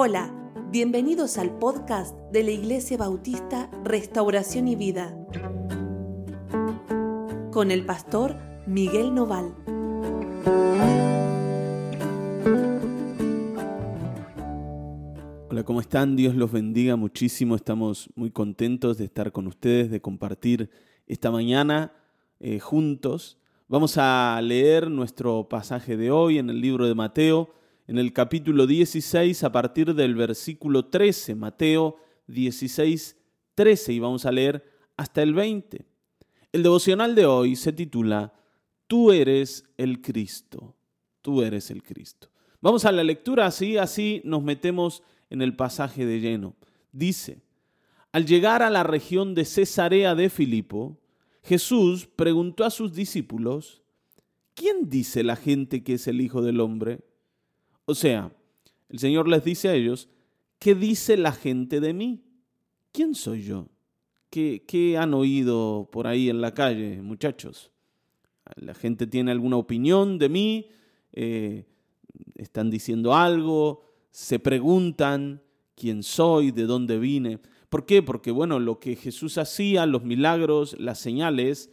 Hola, bienvenidos al podcast de la Iglesia Bautista Restauración y Vida con el pastor Miguel Noval. Hola, ¿cómo están? Dios los bendiga muchísimo. Estamos muy contentos de estar con ustedes, de compartir esta mañana eh, juntos. Vamos a leer nuestro pasaje de hoy en el libro de Mateo, en el capítulo 16 a partir del versículo 13, Mateo 16, 13, y vamos a leer hasta el 20. El devocional de hoy se titula Tú eres el Cristo, tú eres el Cristo. Vamos a la lectura así, así nos metemos en el pasaje de lleno. Dice, al llegar a la región de Cesarea de Filipo, Jesús preguntó a sus discípulos, ¿quién dice la gente que es el Hijo del Hombre? O sea, el Señor les dice a ellos, ¿qué dice la gente de mí? ¿Quién soy yo? ¿Qué, han oído por ahí en la calle, muchachos? ¿La gente tiene alguna opinión de mí? Eh, ¿Están diciendo algo? ¿Se preguntan quién soy? ¿De dónde vine? ¿Por qué? Porque, bueno, lo que Jesús hacía, los milagros, las señales,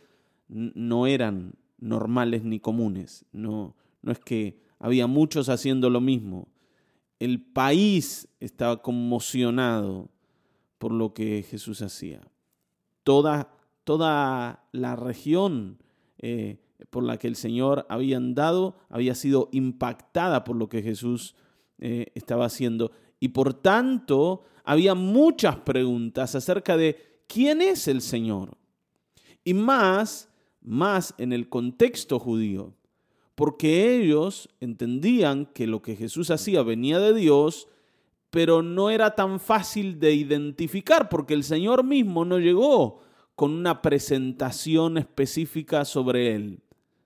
no eran normales ni comunes. No, no es que había muchos haciendo lo mismo. El país estaba conmocionado por lo que Jesús hacía. Toda, toda la región eh, por la que el Señor había andado había sido impactada por lo que Jesús eh, estaba haciendo. Y por tanto, había muchas preguntas acerca de quién es el Señor. Y más, más en el contexto judío porque ellos entendían que lo que Jesús hacía venía de Dios, pero no era tan fácil de identificar, porque el Señor mismo no llegó con una presentación específica sobre él,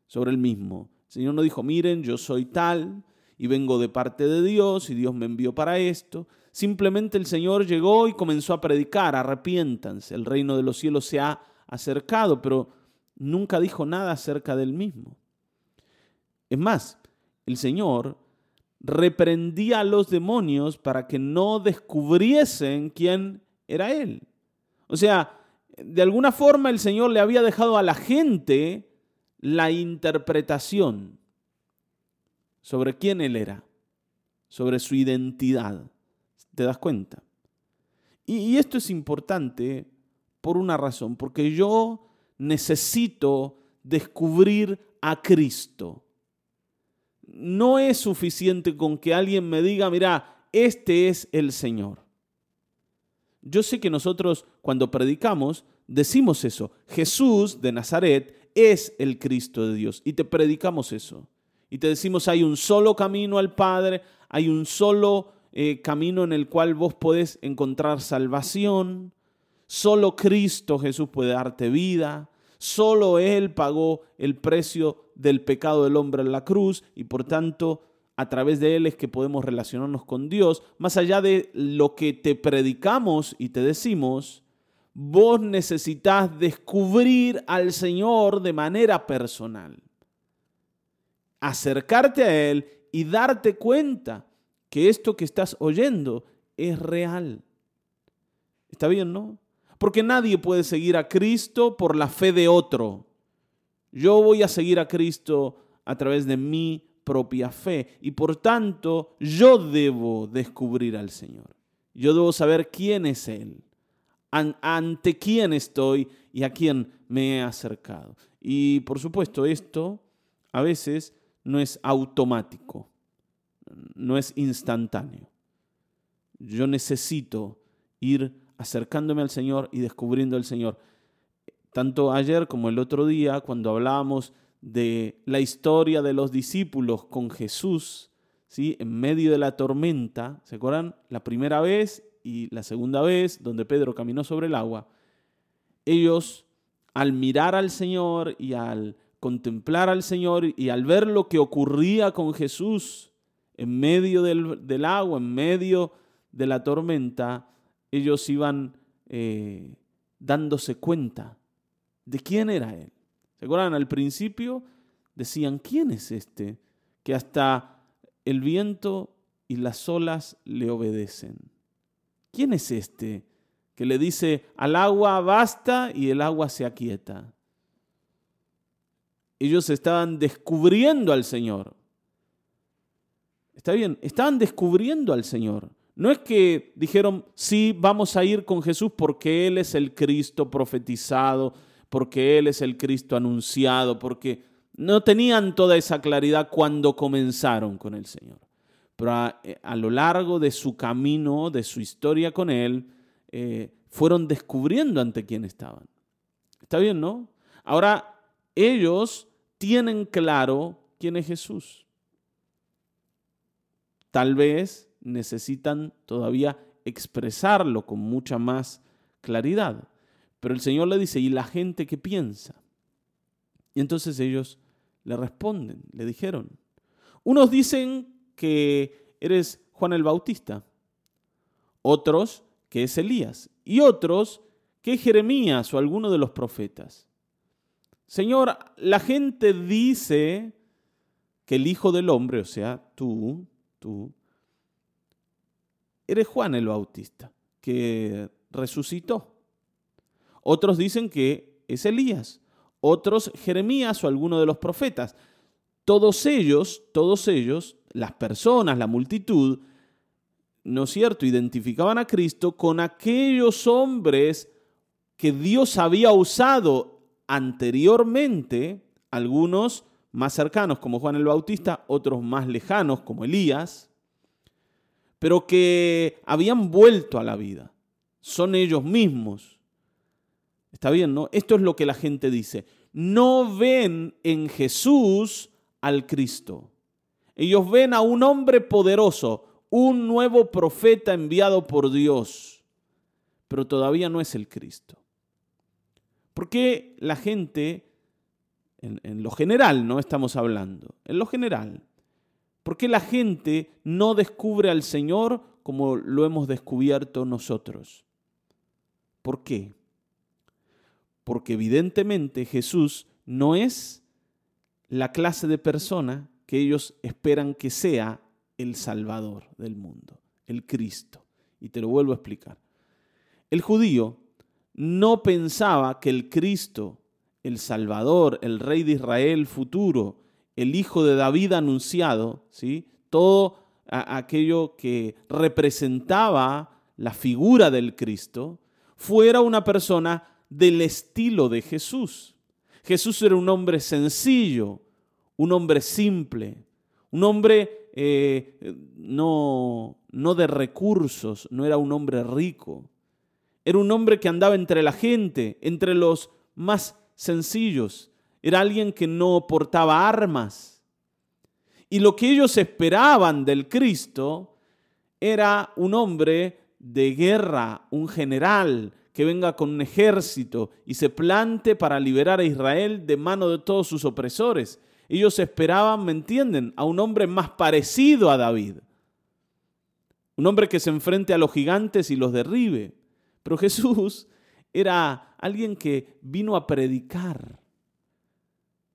sobre él mismo. El Señor no dijo, miren, yo soy tal y vengo de parte de Dios y Dios me envió para esto. Simplemente el Señor llegó y comenzó a predicar, arrepiéntanse, el reino de los cielos se ha acercado, pero nunca dijo nada acerca del mismo. Es más, el Señor reprendía a los demonios para que no descubriesen quién era Él. O sea, de alguna forma el Señor le había dejado a la gente la interpretación sobre quién Él era, sobre su identidad. ¿Te das cuenta? Y, esto es importante por una razón, porque yo necesito descubrir a Cristo no es suficiente con que alguien me diga, mira, este es el Señor. Yo sé que nosotros cuando predicamos decimos eso. Jesús de Nazaret es el Cristo de Dios y te predicamos eso. Y te decimos, hay un solo camino al Padre, hay un solo eh, camino en el cual vos podés encontrar salvación. Solo Cristo Jesús puede darte vida. Solo Él pagó el precio del pecado del hombre en la cruz y por tanto a través de Él es que podemos relacionarnos con Dios. Más allá de lo que te predicamos y te decimos, vos necesitas descubrir al Señor de manera personal. Acercarte a Él y darte cuenta que esto que estás oyendo es real. ¿Está bien, no? Porque nadie puede seguir a Cristo por la fe de otro. Yo voy a seguir a Cristo a través de mi propia fe y por tanto yo debo descubrir al Señor. Yo debo saber quién es Él, ante quién estoy y a quién me he acercado. Y por supuesto esto a veces no es automático, no es instantáneo. Yo necesito ir acercándome al Señor y descubriendo al Señor. Tanto ayer como el otro día, cuando hablábamos de la historia de los discípulos con Jesús, ¿sí? en medio de la tormenta, ¿se acuerdan? La primera vez y la segunda vez, donde Pedro caminó sobre el agua, ellos al mirar al Señor y al contemplar al Señor y al ver lo que ocurría con Jesús en medio del, agua, en medio de la tormenta, ellos iban eh, dándose cuenta de quién era Él. ¿Se acuerdan? Al principio decían, ¿quién es este? Que hasta el viento y las olas le obedecen. ¿Quién es este que le dice al agua basta y el agua se aquieta? Ellos estaban descubriendo al Señor. Está bien, estaban descubriendo al Señor. No es que dijeron, sí, vamos a ir con Jesús porque Él es el Cristo profetizado, porque Él es el Cristo anunciado, porque no tenían toda esa claridad cuando comenzaron con el Señor. Pero a, eh, lo largo de su camino, de su historia con Él, eh, fueron descubriendo ante quién estaban. Está bien, ¿no? Ahora, ellos tienen claro quién es Jesús. Tal vez necesitan todavía expresarlo con mucha más claridad. Pero el Señor le dice, ¿y la gente qué piensa? Y entonces ellos le responden, le dijeron. Unos dicen que eres Juan el Bautista, otros que es Elías y otros que es Jeremías o alguno de los profetas. Señor, la gente dice que el Hijo del Hombre, o sea, tú, tú, eres Juan el Bautista, que resucitó. Otros dicen que es Elías, otros Jeremías o alguno de los profetas. Todos ellos, todos ellos, las personas, la multitud, ¿no es cierto?, identificaban a Cristo con aquellos hombres que Dios había usado anteriormente, algunos más cercanos como Juan el Bautista, otros más lejanos como Elías, pero que habían vuelto a la vida. Son ellos mismos Está bien, ¿no? Esto es lo que la gente dice. No ven en Jesús al Cristo. Ellos ven a un hombre poderoso, un nuevo profeta enviado por Dios, pero todavía no es el Cristo. ¿Por qué la gente, en, lo general no estamos hablando, en lo general, por qué la gente no descubre al Señor como lo hemos descubierto nosotros? ¿Por qué? Porque evidentemente Jesús no es la clase de persona que ellos esperan que sea el Salvador del mundo, el Cristo. Y te lo vuelvo a explicar. El judío no pensaba que el Cristo, el Salvador, el Rey de Israel futuro, el Hijo de David anunciado, ¿sí? todo aquello que representaba la figura del Cristo, fuera una persona del estilo de Jesús. Jesús era un hombre sencillo, un hombre simple, un hombre eh, no, no de recursos, no era un hombre rico. Era un hombre que andaba entre la gente, entre los más sencillos. Era alguien que no portaba armas. Y lo que ellos esperaban del Cristo era un hombre de guerra, un general, que venga con un ejército y se plante para liberar a Israel de mano de todos sus opresores. Ellos esperaban, ¿me entienden?, a un hombre más parecido a David. Un hombre que se enfrente a los gigantes y los derribe. Pero Jesús era alguien que vino a predicar.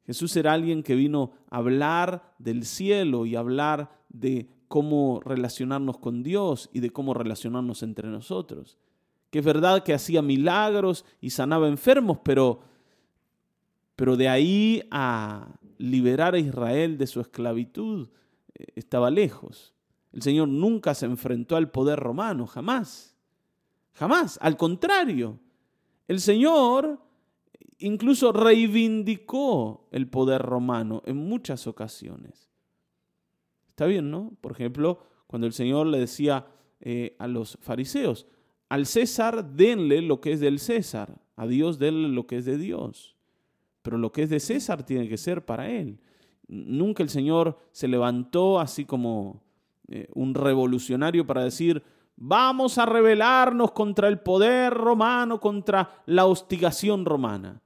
Jesús era alguien que vino a hablar del cielo y hablar de cómo relacionarnos con Dios y de cómo relacionarnos entre nosotros que es verdad que hacía milagros y sanaba enfermos, pero, pero de ahí a liberar a Israel de su esclavitud eh, estaba lejos. El Señor nunca se enfrentó al poder romano, jamás. Jamás, al contrario. El Señor incluso reivindicó el poder romano en muchas ocasiones. Está bien, ¿no? Por ejemplo, cuando el Señor le decía eh, a los fariseos, al César denle lo que es del César, a Dios denle lo que es de Dios. Pero lo que es de César tiene que ser para él. Nunca el Señor se levantó así como eh, un revolucionario para decir, vamos a rebelarnos contra el poder romano, contra la hostigación romana.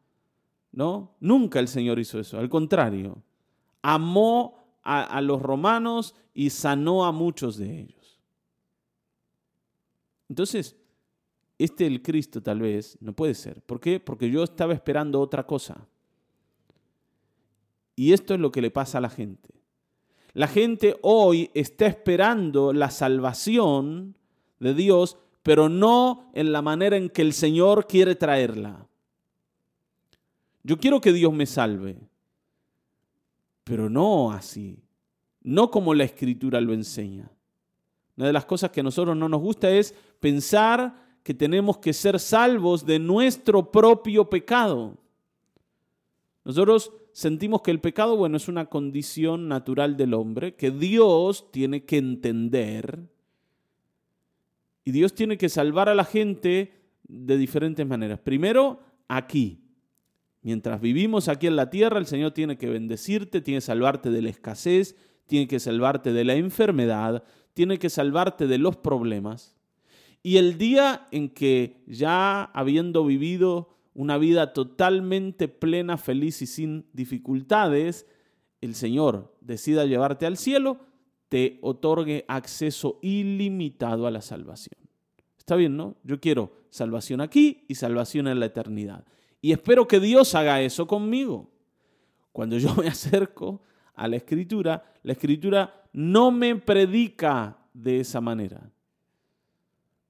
¿No? Nunca el Señor hizo eso, al contrario, amó a los romanos y sanó a muchos de ellos. Entonces, este el Cristo tal vez no puede ser. ¿Por qué? Porque yo estaba esperando otra cosa. Y esto es lo que le pasa a la gente. La gente hoy está esperando la salvación de Dios, pero no en la manera en que el Señor quiere traerla. Yo quiero que Dios me salve, pero no así, no como la escritura lo enseña. Una de las cosas que a nosotros no nos gusta es pensar que tenemos que ser salvos de nuestro propio pecado. Nosotros sentimos que el pecado, bueno, es una condición natural del hombre, que Dios tiene que entender y Dios tiene que salvar a la gente de diferentes maneras. Primero, aquí. Mientras vivimos aquí en la tierra, el Señor tiene que bendecirte, tiene que salvarte de la escasez, tiene que salvarte de la enfermedad, tiene que salvarte de los problemas. Y el día en que ya habiendo vivido una vida totalmente plena, feliz y sin dificultades, el Señor decida llevarte al cielo, te otorgue acceso ilimitado a la salvación. Está bien, ¿no? Yo quiero salvación aquí y salvación en la eternidad. Y espero que Dios haga eso conmigo. Cuando yo me acerco a la escritura, la escritura no me predica de esa manera.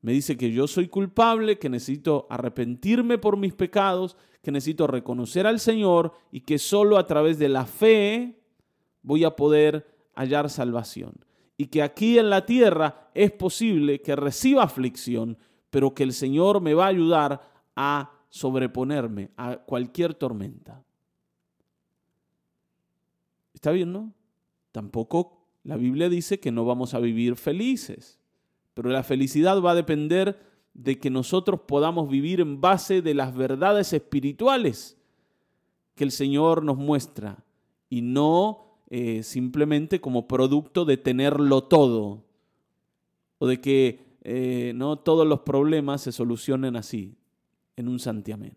Me dice que yo soy culpable, que necesito arrepentirme por mis pecados, que necesito reconocer al Señor y que solo a través de la fe voy a poder hallar salvación. Y que aquí en la tierra es posible que reciba aflicción, pero que el Señor me va a ayudar a sobreponerme a cualquier tormenta. ¿Está bien, no? Tampoco la Biblia dice que no vamos a vivir felices, pero la felicidad va a depender de que nosotros podamos vivir en base de las verdades espirituales que el Señor nos muestra y no eh, simplemente como producto de tenerlo todo o de que eh, no todos los problemas se solucionen así, en un santiamén.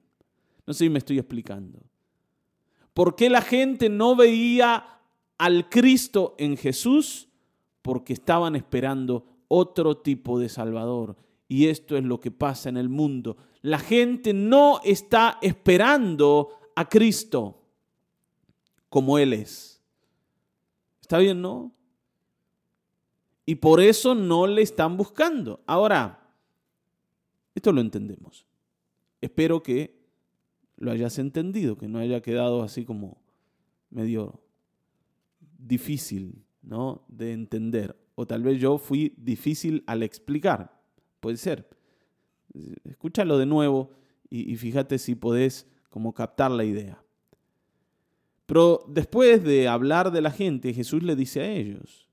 No sé si me estoy explicando. ¿Por qué la gente no veía al Cristo en Jesús? Porque estaban esperando otro tipo de Salvador. Y esto es lo que pasa en el mundo. La gente no está esperando a Cristo como Él es. Está bien, ¿no? Y por eso no le están buscando. Ahora, esto lo entendemos. Espero que lo hayas entendido, que no haya quedado así como medio difícil ¿no? de entender. O tal vez yo fui difícil al explicar. Puede ser. Escúchalo de nuevo y, fíjate si podés como captar la idea. Pero después de hablar de la gente, Jesús le dice a ellos,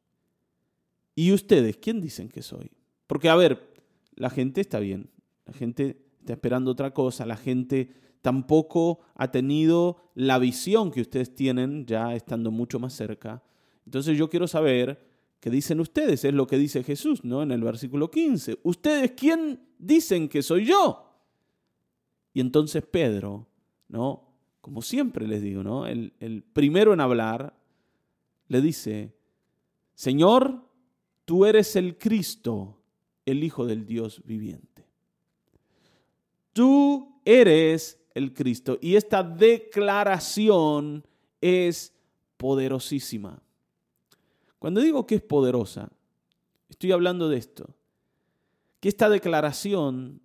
¿y ustedes quién dicen que soy? Porque, a ver, la gente está bien, la gente está esperando otra cosa, la gente tampoco ha tenido la visión que ustedes tienen ya estando mucho más cerca. Entonces yo quiero saber qué dicen ustedes, es lo que dice Jesús, ¿no? En el versículo 15. ¿Ustedes quién dicen que soy yo? Y entonces Pedro, ¿no? como siempre les digo, ¿no? El, el primero en hablar le dice, Señor, tú eres el Cristo, el Hijo del Dios viviente. Tú eres el Cristo. Y esta declaración es poderosísima. Cuando digo que es poderosa, estoy hablando de esto. Que esta declaración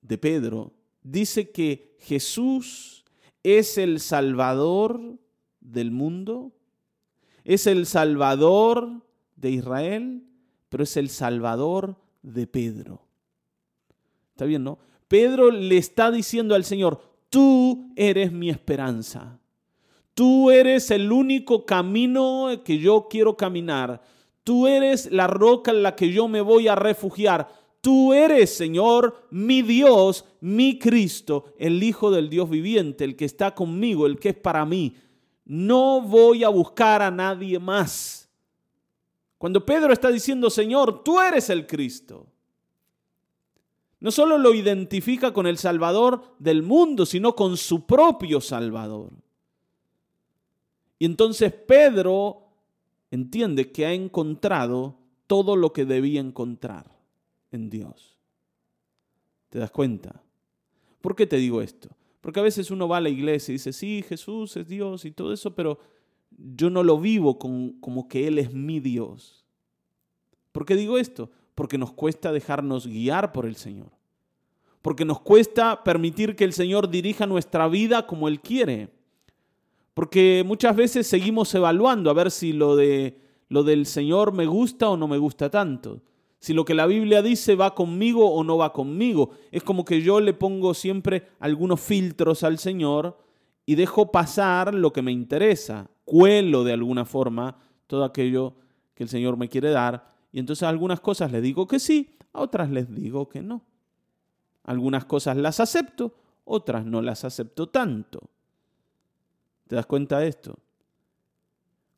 de Pedro dice que Jesús es el Salvador del mundo, es el Salvador de Israel, pero es el Salvador de Pedro. ¿Está bien, no? Pedro le está diciendo al Señor, tú eres mi esperanza. Tú eres el único camino que yo quiero caminar. Tú eres la roca en la que yo me voy a refugiar. Tú eres, Señor, mi Dios, mi Cristo, el Hijo del Dios viviente, el que está conmigo, el que es para mí. No voy a buscar a nadie más. Cuando Pedro está diciendo, Señor, tú eres el Cristo, no solo lo identifica con el Salvador del mundo, sino con su propio Salvador. Y entonces Pedro entiende que ha encontrado todo lo que debía encontrar en Dios. ¿Te das cuenta? ¿Por qué te digo esto? Porque a veces uno va a la iglesia y dice, sí, Jesús es Dios y todo eso, pero, yo no lo vivo como que Él es mi Dios. ¿Por qué digo esto? Porque nos cuesta dejarnos guiar por el Señor. Porque nos cuesta permitir que el Señor dirija nuestra vida como Él quiere. Porque muchas veces seguimos evaluando a ver si lo, de, lo del Señor me gusta o no me gusta tanto. Si lo que la Biblia dice va conmigo o no va conmigo. Es como que yo le pongo siempre algunos filtros al Señor y dejo pasar lo que me interesa cuelo de alguna forma todo aquello que el Señor me quiere dar. Y entonces a algunas cosas les digo que sí, a otras les digo que no. Algunas cosas las acepto, otras no las acepto tanto. ¿Te das cuenta de esto?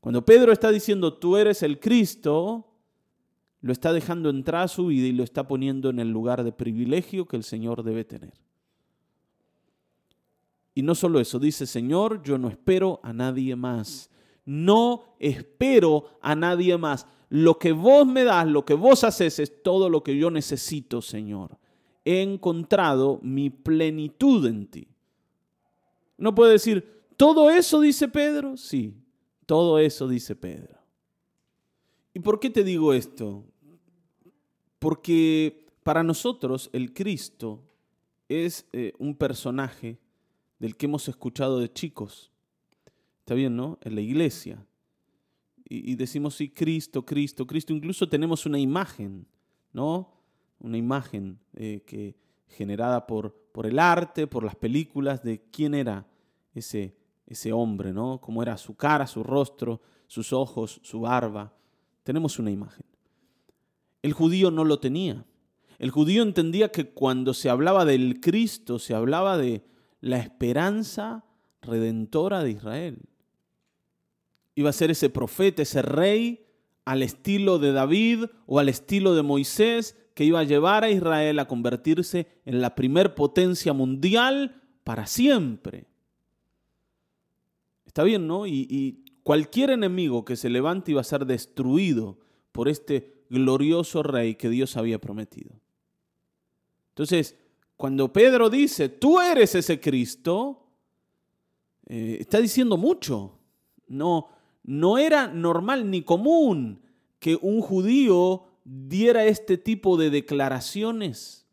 Cuando Pedro está diciendo tú eres el Cristo, lo está dejando entrar a su vida y lo está poniendo en el lugar de privilegio que el Señor debe tener. Y no solo eso, dice, Señor, yo no espero a nadie más. No espero a nadie más. Lo que vos me das, lo que vos haces es todo lo que yo necesito, Señor. He encontrado mi plenitud en ti. No puede decir, ¿todo eso dice Pedro? Sí, todo eso dice Pedro. ¿Y por qué te digo esto? Porque para nosotros el Cristo es eh, un personaje del que hemos escuchado de chicos. Está bien, ¿no? En la iglesia. Y, decimos, sí, Cristo, Cristo, Cristo. Incluso tenemos una imagen, ¿no? Una imagen eh, que, generada por, por el arte, por las películas, de quién era ese, ese hombre, ¿no? Cómo era su cara, su rostro, sus ojos, su barba. Tenemos una imagen. El judío no lo tenía. El judío entendía que cuando se hablaba del Cristo, se hablaba de, la esperanza redentora de Israel. Iba a ser ese profeta, ese rey, al estilo de David o al estilo de Moisés, que iba a llevar a Israel a convertirse en la primer potencia mundial para siempre. Está bien, ¿no? Y, cualquier enemigo que se levante iba a ser destruido por este glorioso rey que Dios había prometido. Entonces, cuando Pedro dice, tú eres ese Cristo, eh, está diciendo mucho. No, no era normal ni común que un judío diera este tipo de declaraciones.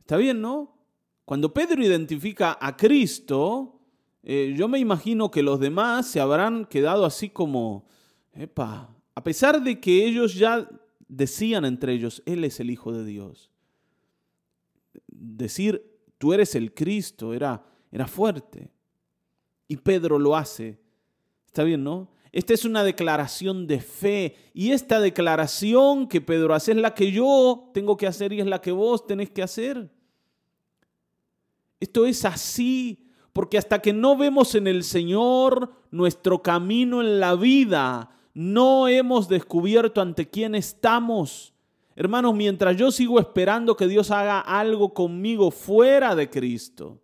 Está bien, ¿no? Cuando Pedro identifica a Cristo, eh, yo me imagino que los demás se habrán quedado así como, epa, a pesar de que ellos ya decían entre ellos, Él es el Hijo de Dios decir, tú eres el Cristo, era, era fuerte. Y Pedro lo hace. Está bien, ¿no? Esta es una declaración de fe. Y esta declaración que Pedro hace es la que yo tengo que hacer y es la que vos tenés que hacer. Esto es así, porque hasta que no vemos en el Señor nuestro camino en la vida, no hemos descubierto ante quién estamos. Hermanos, mientras yo sigo esperando que Dios haga algo conmigo fuera de Cristo,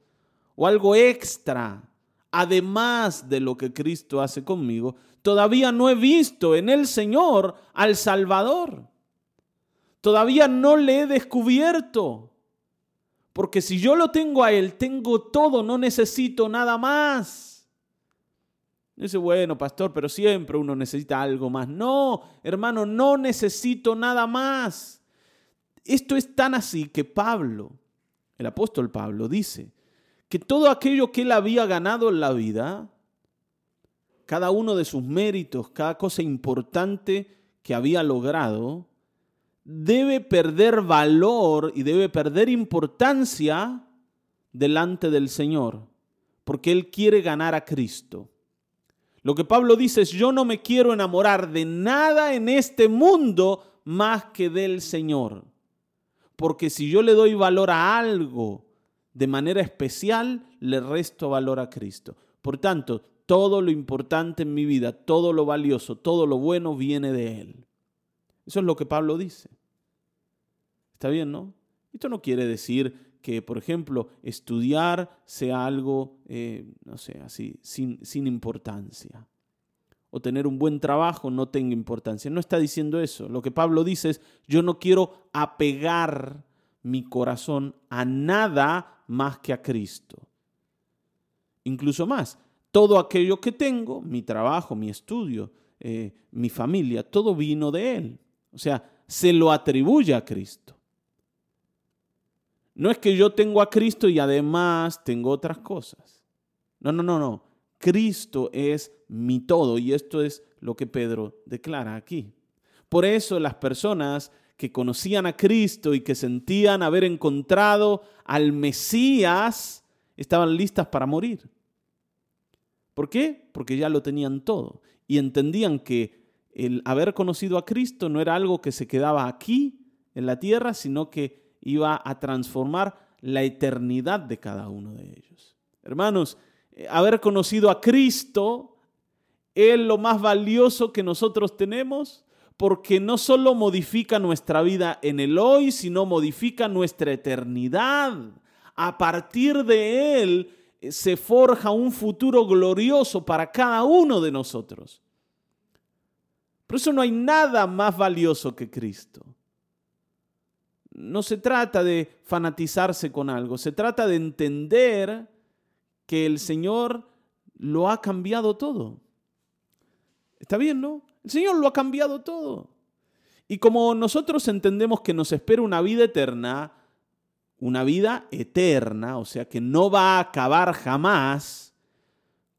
o algo extra, además de lo que Cristo hace conmigo, todavía no he visto en el Señor al Salvador. Todavía no le he descubierto. Porque si yo lo tengo a Él, tengo todo, no necesito nada más. Dice, bueno, pastor, pero siempre uno necesita algo más. No, hermano, no necesito nada más. Esto es tan así que Pablo, el apóstol Pablo, dice que todo aquello que él había ganado en la vida, cada uno de sus méritos, cada cosa importante que había logrado, debe perder valor y debe perder importancia delante del Señor, porque Él quiere ganar a Cristo. Lo que Pablo dice es, yo no me quiero enamorar de nada en este mundo más que del Señor. Porque si yo le doy valor a algo de manera especial, le resto valor a Cristo. Por tanto, todo lo importante en mi vida, todo lo valioso, todo lo bueno viene de Él. Eso es lo que Pablo dice. ¿Está bien, no? Esto no quiere decir que, por ejemplo, estudiar sea algo, eh, no sé, así, sin, sin importancia. O tener un buen trabajo no tenga importancia. No está diciendo eso. Lo que Pablo dice es, yo no quiero apegar mi corazón a nada más que a Cristo. Incluso más, todo aquello que tengo, mi trabajo, mi estudio, eh, mi familia, todo vino de Él. O sea, se lo atribuye a Cristo. No es que yo tengo a Cristo y además tengo otras cosas. No, no, no, no. Cristo es mi todo y esto es lo que Pedro declara aquí. Por eso las personas que conocían a Cristo y que sentían haber encontrado al Mesías estaban listas para morir. ¿Por qué? Porque ya lo tenían todo y entendían que el haber conocido a Cristo no era algo que se quedaba aquí en la tierra, sino que iba a transformar la eternidad de cada uno de ellos. Hermanos, eh, haber conocido a Cristo es lo más valioso que nosotros tenemos porque no solo modifica nuestra vida en el hoy, sino modifica nuestra eternidad. A partir de Él eh, se forja un futuro glorioso para cada uno de nosotros. Por eso no hay nada más valioso que Cristo. No se trata de fanatizarse con algo, se trata de entender que el Señor lo ha cambiado todo. ¿Está bien, no? El Señor lo ha cambiado todo. Y como nosotros entendemos que nos espera una vida eterna, una vida eterna, o sea que no va a acabar jamás,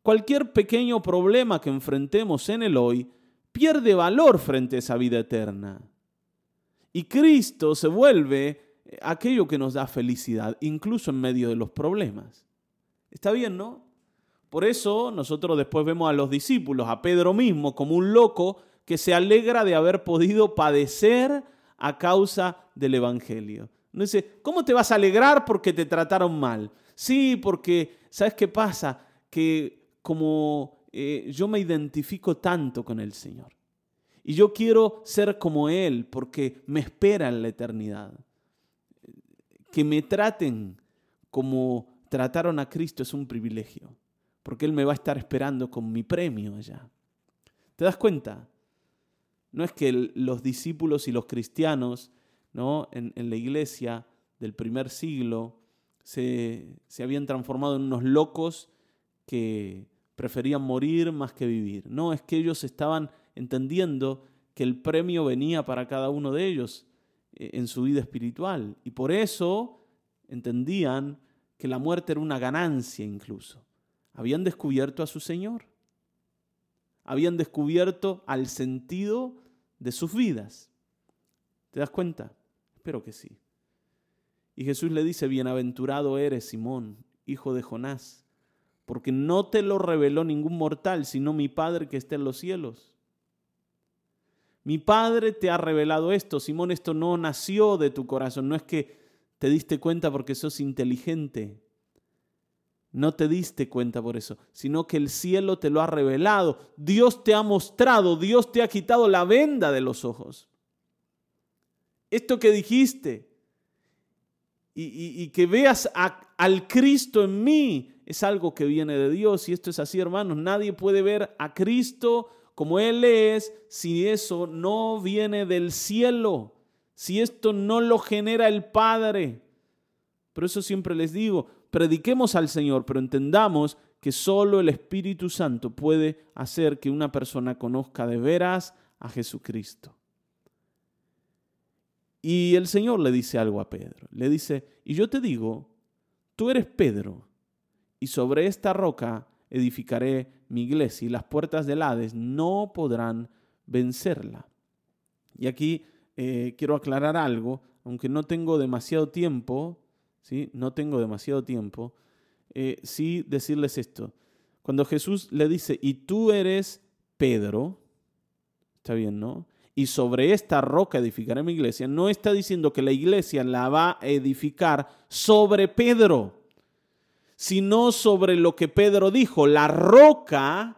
cualquier pequeño problema que enfrentemos en el hoy pierde valor frente a esa vida eterna. Y Cristo se vuelve aquello que nos da felicidad, incluso en medio de los problemas. Está bien, ¿no? Por eso nosotros después vemos a los discípulos, a Pedro mismo, como un loco que se alegra de haber podido padecer a causa del Evangelio. No dice, ¿cómo te vas a alegrar porque te trataron mal? Sí, porque, ¿sabes qué pasa? Que como eh, yo me identifico tanto con el Señor. Y yo quiero ser como Él porque me espera en la eternidad. Que me traten como trataron a Cristo es un privilegio, porque Él me va a estar esperando con mi premio allá. ¿Te das cuenta? No es que los discípulos y los cristianos ¿no? en, la iglesia del primer siglo se, se habían transformado en unos locos que preferían morir más que vivir. No, es que ellos estaban entendiendo que el premio venía para cada uno de ellos eh, en su vida espiritual. Y por eso entendían que la muerte era una ganancia incluso. Habían descubierto a su Señor. Habían descubierto al sentido de sus vidas. ¿Te das cuenta? Espero que sí. Y Jesús le dice, bienaventurado eres, Simón, hijo de Jonás, porque no te lo reveló ningún mortal, sino mi Padre que está en los cielos. Mi Padre te ha revelado esto, Simón, esto no nació de tu corazón, no es que te diste cuenta porque sos inteligente. No te diste cuenta por eso, sino que el cielo te lo ha revelado. Dios te ha mostrado, Dios te ha quitado la venda de los ojos. Esto que dijiste y, que veas al Cristo en mí es algo que viene de Dios. Y esto es así, hermanos. Nadie puede ver a Cristo como Él es si eso no viene del cielo si esto no lo genera el Padre. Por eso siempre les digo, prediquemos al Señor, pero entendamos que solo el Espíritu Santo puede hacer que una persona conozca de veras a Jesucristo. Y el Señor le dice algo a Pedro. Le dice, y yo te digo, tú eres Pedro, y sobre esta roca edificaré mi iglesia, y las puertas del Hades no podrán vencerla. Y aquí eh, quiero aclarar algo, aunque no tengo demasiado tiempo, ¿sí? No tengo demasiado tiempo, eh, sí decirles esto. Cuando Jesús le dice, y tú eres Pedro, está bien, ¿no? Y sobre esta roca edificaré mi iglesia, no está diciendo que la iglesia la va a edificar sobre Pedro, sino sobre lo que Pedro dijo, la roca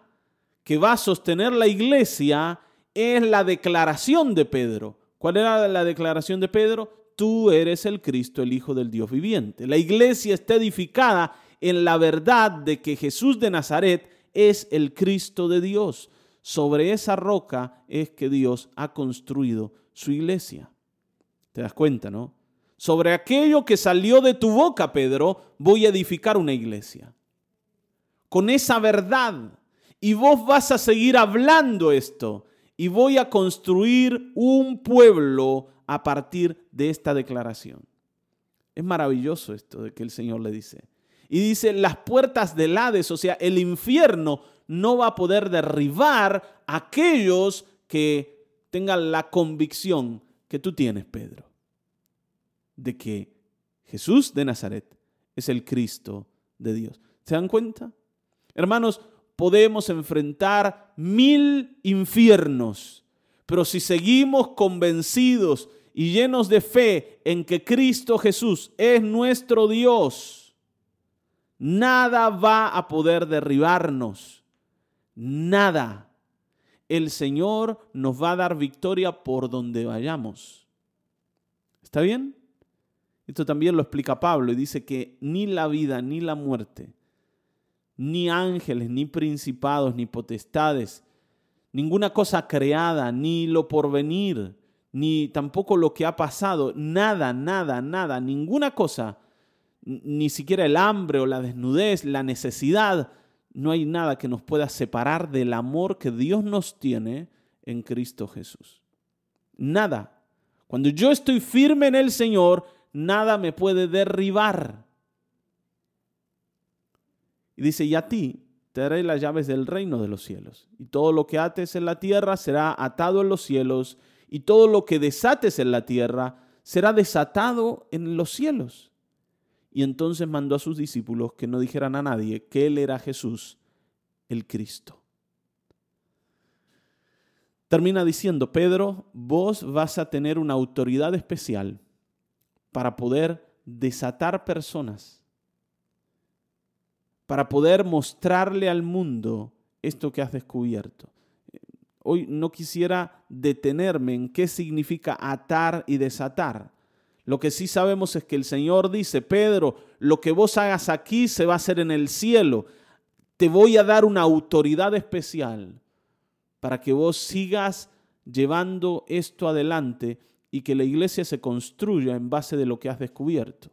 que va a sostener la iglesia es la declaración de Pedro. ¿Cuál era la declaración de Pedro? Tú eres el Cristo, el Hijo del Dios viviente. La iglesia está edificada en la verdad de que Jesús de Nazaret es el Cristo de Dios. Sobre esa roca es que Dios ha construido su iglesia. ¿Te das cuenta, no? Sobre aquello que salió de tu boca, Pedro, voy a edificar una iglesia. con esa verdad. Y vos vas a seguir hablando esto. Y voy a construir un pueblo a partir de esta declaración. Es maravilloso esto de que el Señor le dice. Y dice, las puertas del Hades, o sea, el infierno, no va a poder derribar a aquellos que tengan la convicción que tú tienes, Pedro, de que Jesús de Nazaret es el Cristo de Dios. ¿Se dan cuenta? Hermanos, podemos enfrentar mil infiernos, pero si seguimos convencidos y llenos de fe en que Cristo Jesús es nuestro Dios, nada va a poder derribarnos. Nada. El Señor nos va a dar victoria por donde vayamos. ¿Está bien? Esto también lo explica Pablo y dice que ni la vida ni la muerte, ni ángeles, ni principados, ni potestades, ninguna cosa creada, ni lo porvenir, ni tampoco lo que ha pasado, nada, nada, nada, ninguna cosa, ni siquiera el hambre o la desnudez, la necesidad, no hay nada que nos pueda separar del amor que Dios nos tiene en Cristo Jesús. Nada. Cuando yo estoy firme en el Señor, nada me puede derribar. Y dice, y a ti te daré las llaves del reino de los cielos. Y todo lo que ates en la tierra será atado en los cielos, y todo lo que desates en la tierra será desatado en los cielos. Y entonces mandó a sus discípulos que no dijeran a nadie que él era Jesús, el Cristo. Termina diciendo, Pedro, vos vas a tener una autoridad especial para poder desatar personas para poder mostrarle al mundo esto que has descubierto. Hoy no quisiera detenerme en qué significa atar y desatar. Lo que sí sabemos es que el Señor dice, Pedro, lo que vos hagas aquí se va a hacer en el cielo. Te voy a dar una autoridad especial para que vos sigas llevando esto adelante y que la iglesia se construya en base de lo que has descubierto.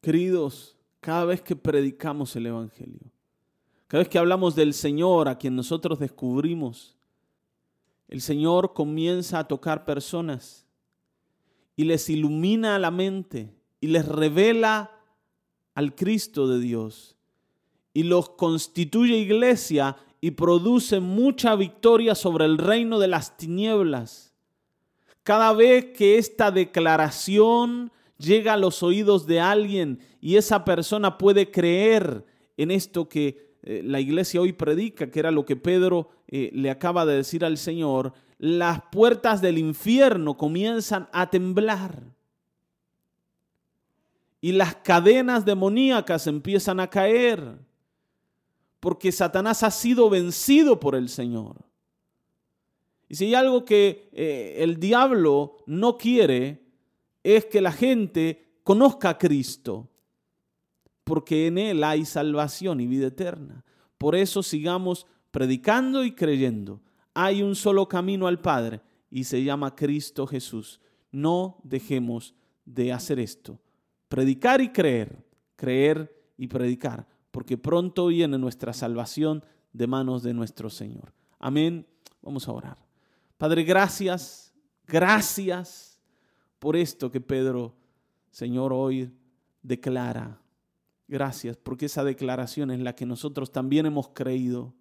Queridos, cada vez que predicamos el Evangelio, cada vez que hablamos del Señor a quien nosotros descubrimos, el Señor comienza a tocar personas y les ilumina la mente y les revela al Cristo de Dios y los constituye iglesia y produce mucha victoria sobre el reino de las tinieblas. Cada vez que esta declaración llega a los oídos de alguien y esa persona puede creer en esto que eh, la iglesia hoy predica, que era lo que Pedro eh, le acaba de decir al Señor, las puertas del infierno comienzan a temblar. Y las cadenas demoníacas empiezan a caer, porque Satanás ha sido vencido por el Señor. Y si hay algo que eh, el diablo no quiere, es que la gente conozca a Cristo, porque en Él hay salvación y vida eterna. Por eso sigamos predicando y creyendo. Hay un solo camino al Padre y se llama Cristo Jesús. No dejemos de hacer esto. Predicar y creer, creer y predicar, porque pronto viene nuestra salvación de manos de nuestro Señor. Amén. Vamos a orar. Padre, gracias, gracias por esto que Pedro, Señor, hoy declara. Gracias, porque esa declaración es la que nosotros también hemos creído.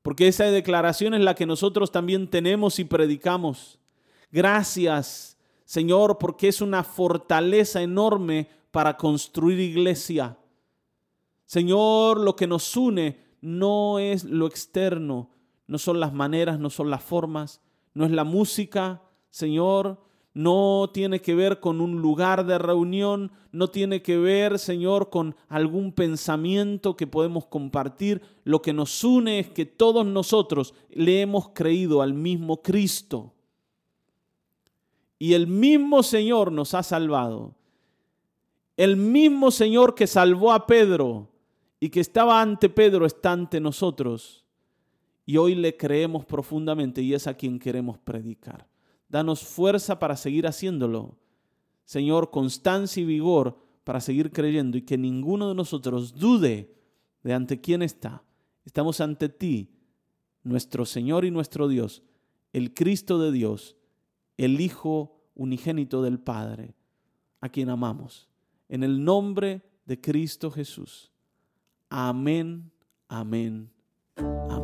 Porque esa declaración es la que nosotros también tenemos y predicamos. Gracias, Señor, porque es una fortaleza enorme para construir iglesia. Señor, lo que nos une no es lo externo, no son las maneras, no son las formas, no es la música, Señor, no tiene que ver con un lugar de reunión, no tiene que ver, Señor, con algún pensamiento que podemos compartir. Lo que nos une es que todos nosotros le hemos creído al mismo Cristo. Y el mismo Señor nos ha salvado. El mismo Señor que salvó a Pedro y que estaba ante Pedro está ante nosotros. Y hoy le creemos profundamente y es a quien queremos predicar. Danos fuerza para seguir haciéndolo. Señor, constancia y vigor para seguir creyendo y que ninguno de nosotros dude de ante quién está. Estamos ante ti, nuestro Señor y nuestro Dios, el Cristo de Dios, el Hijo unigénito del Padre, a quien amamos. En el nombre de Cristo Jesús. Amén, amén, amén.